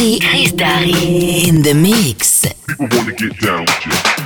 Darry. Chris Darry. In the mix. People wanna get down with you.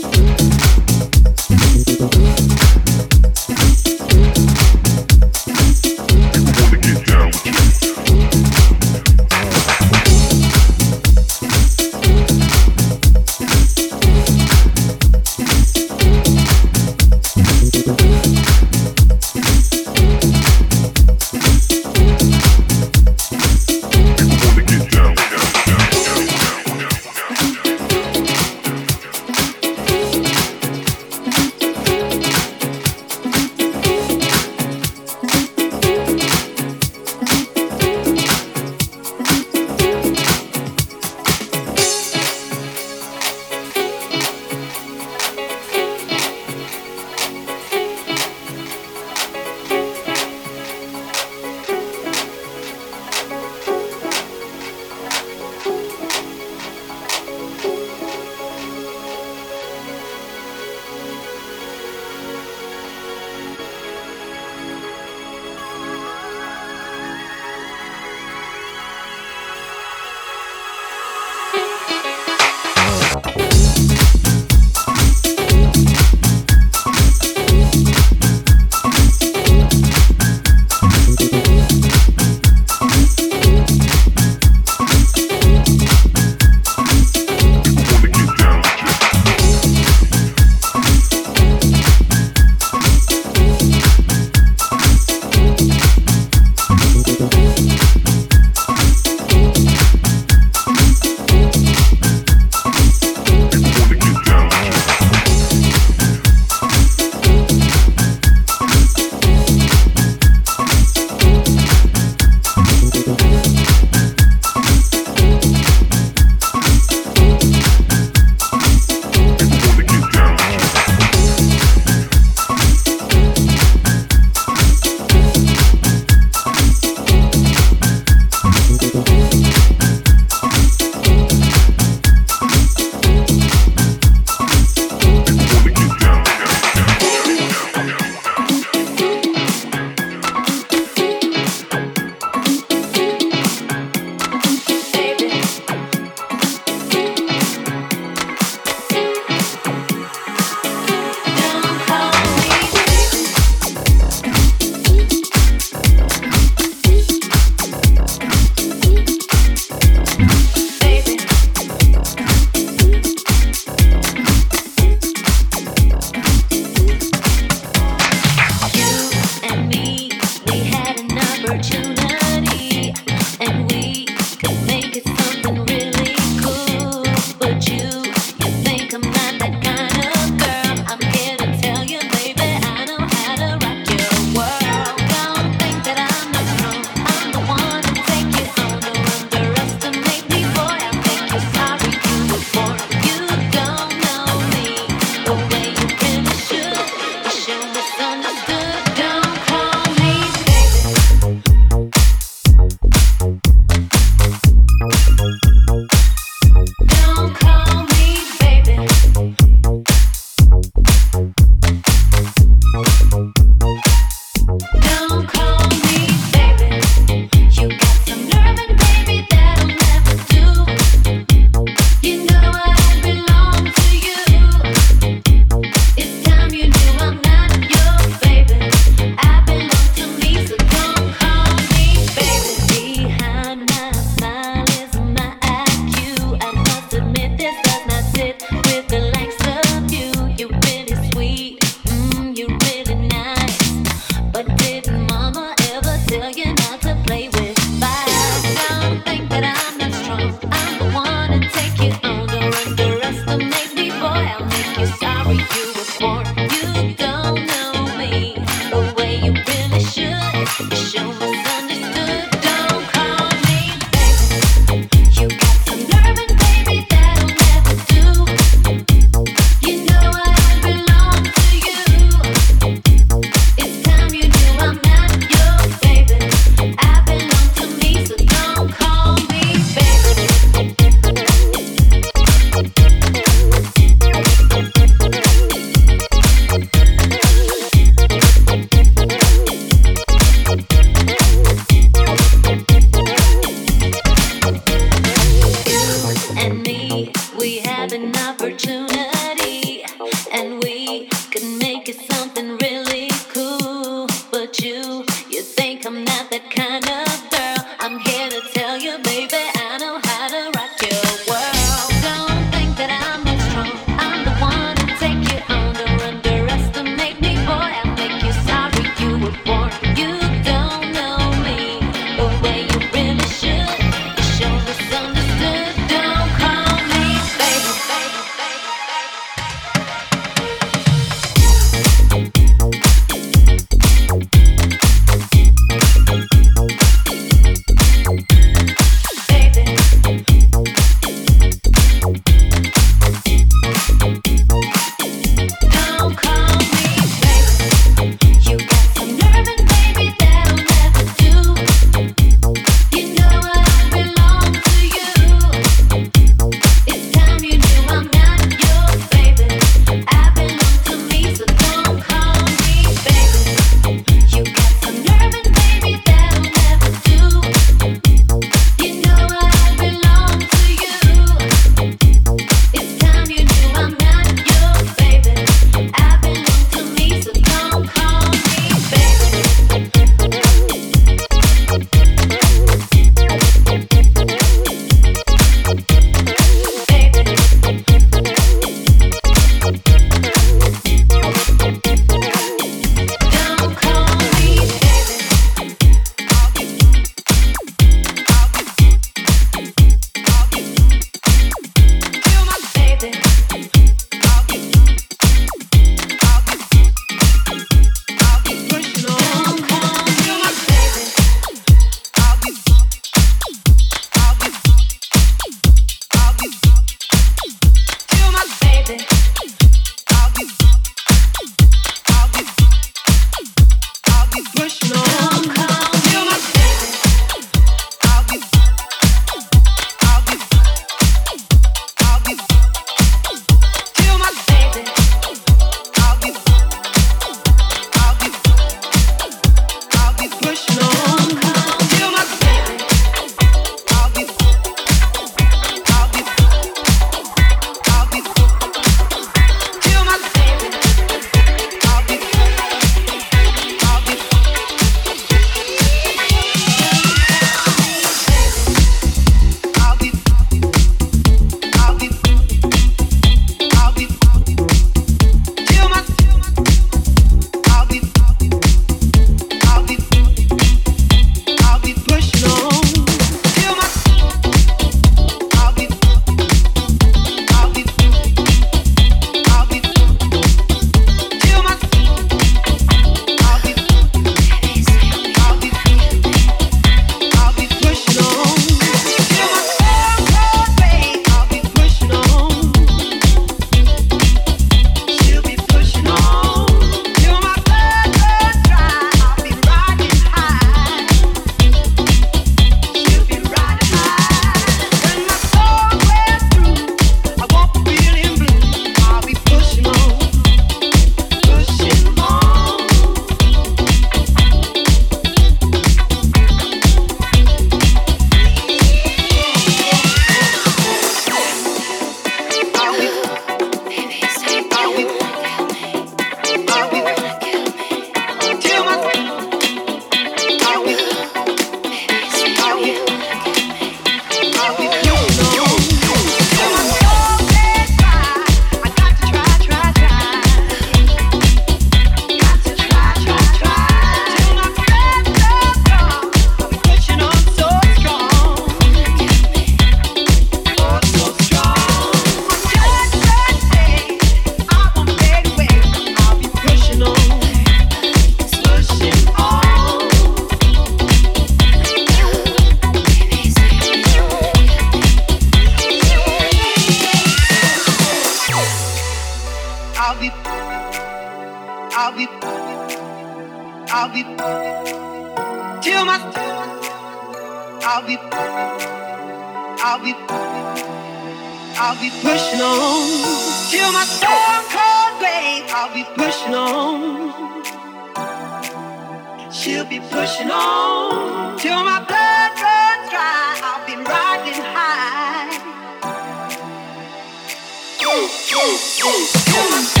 Go, go, go, go.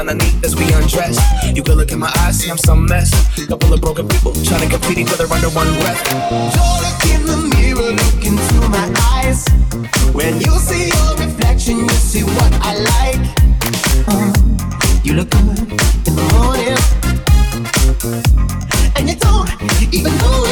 Underneath as we undress. You look in my eyes, see I'm some mess. Couple of broken people trying to complete each other under one breath. In the mirror, look into my eyes. When you see your reflection, you see what I like. Uh, you look good in the morning, and you don't even know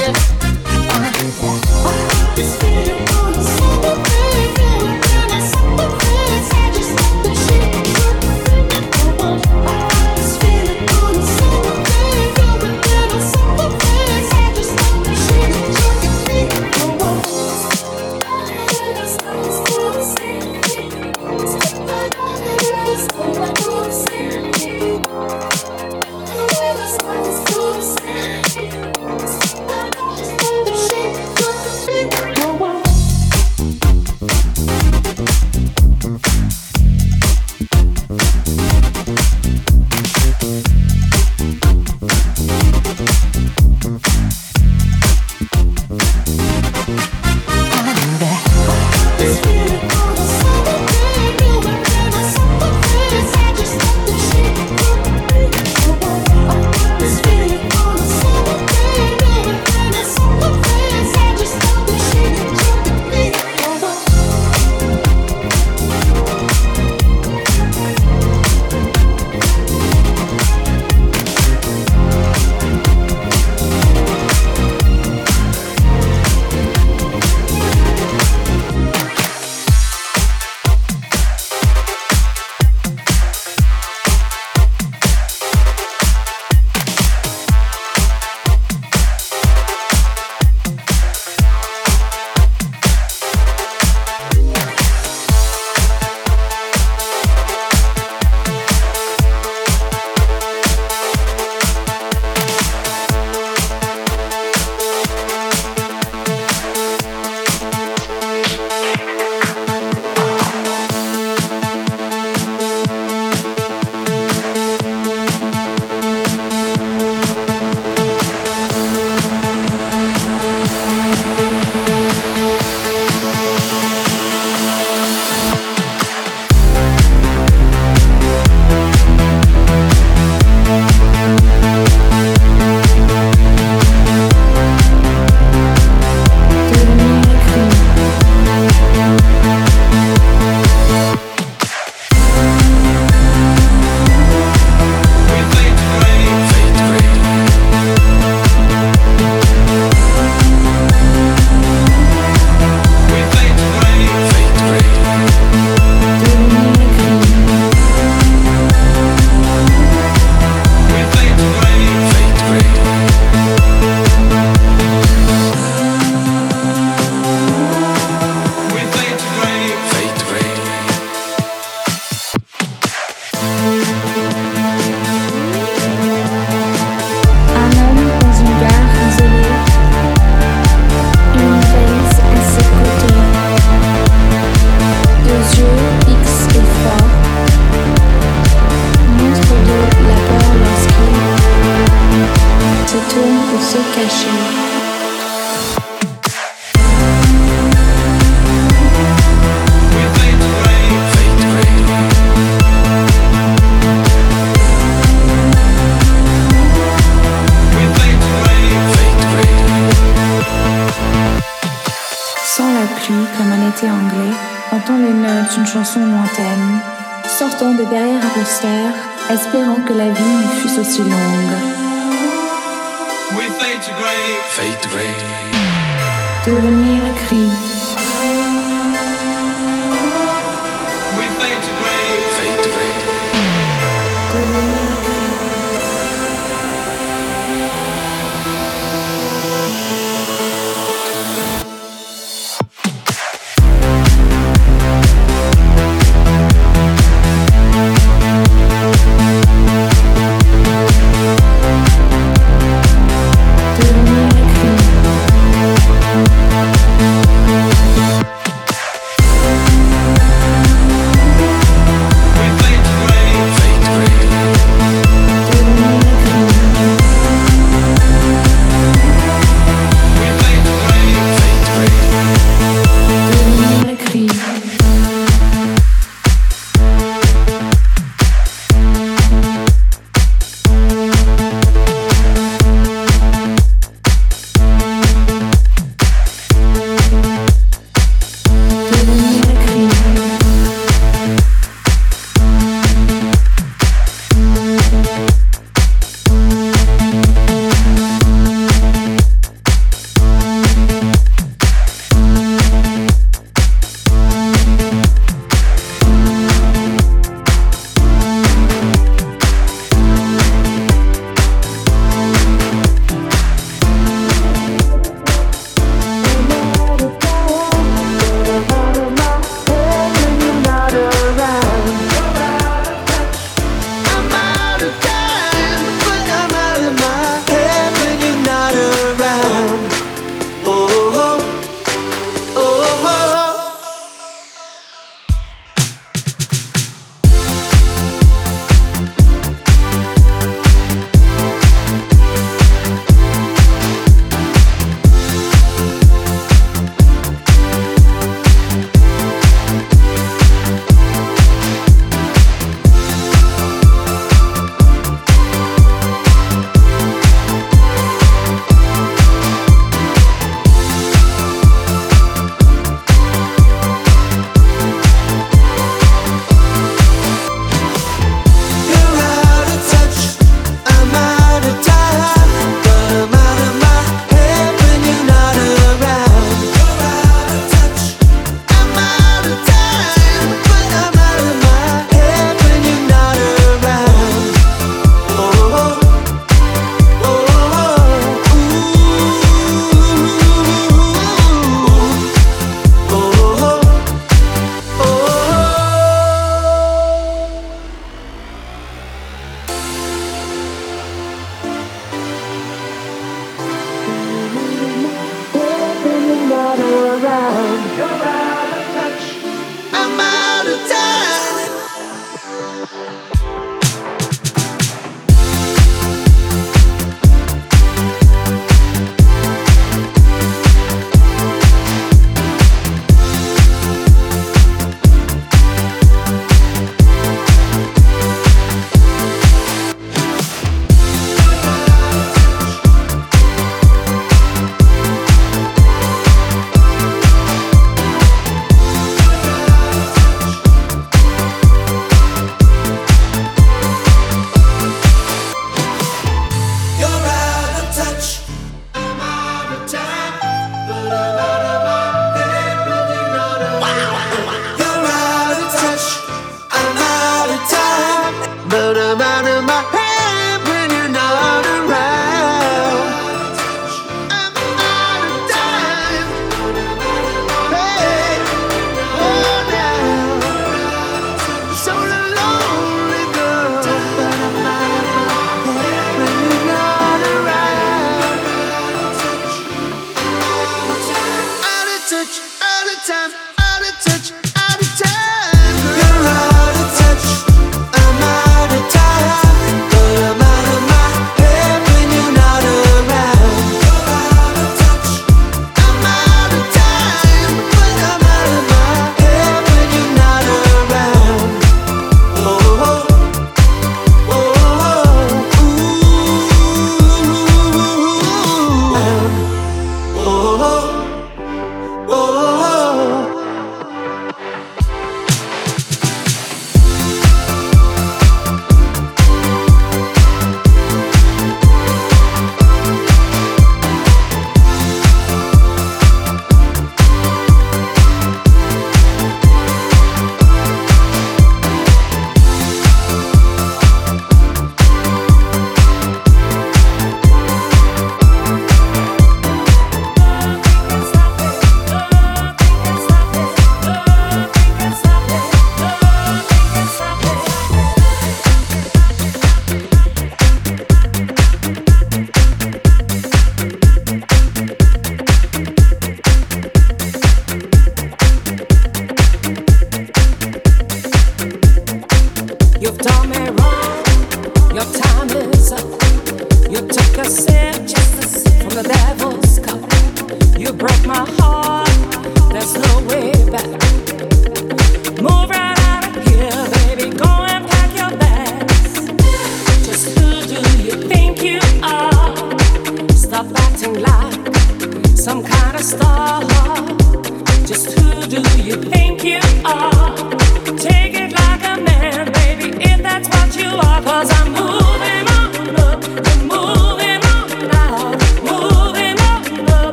si longue. We fade to. Fade to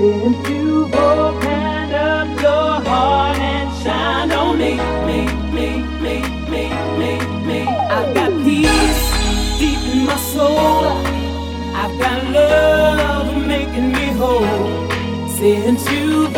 Into your heart and shine on me, me, me, me, me, me, me. I've got peace deep in my soul. I've got love making me whole. Since you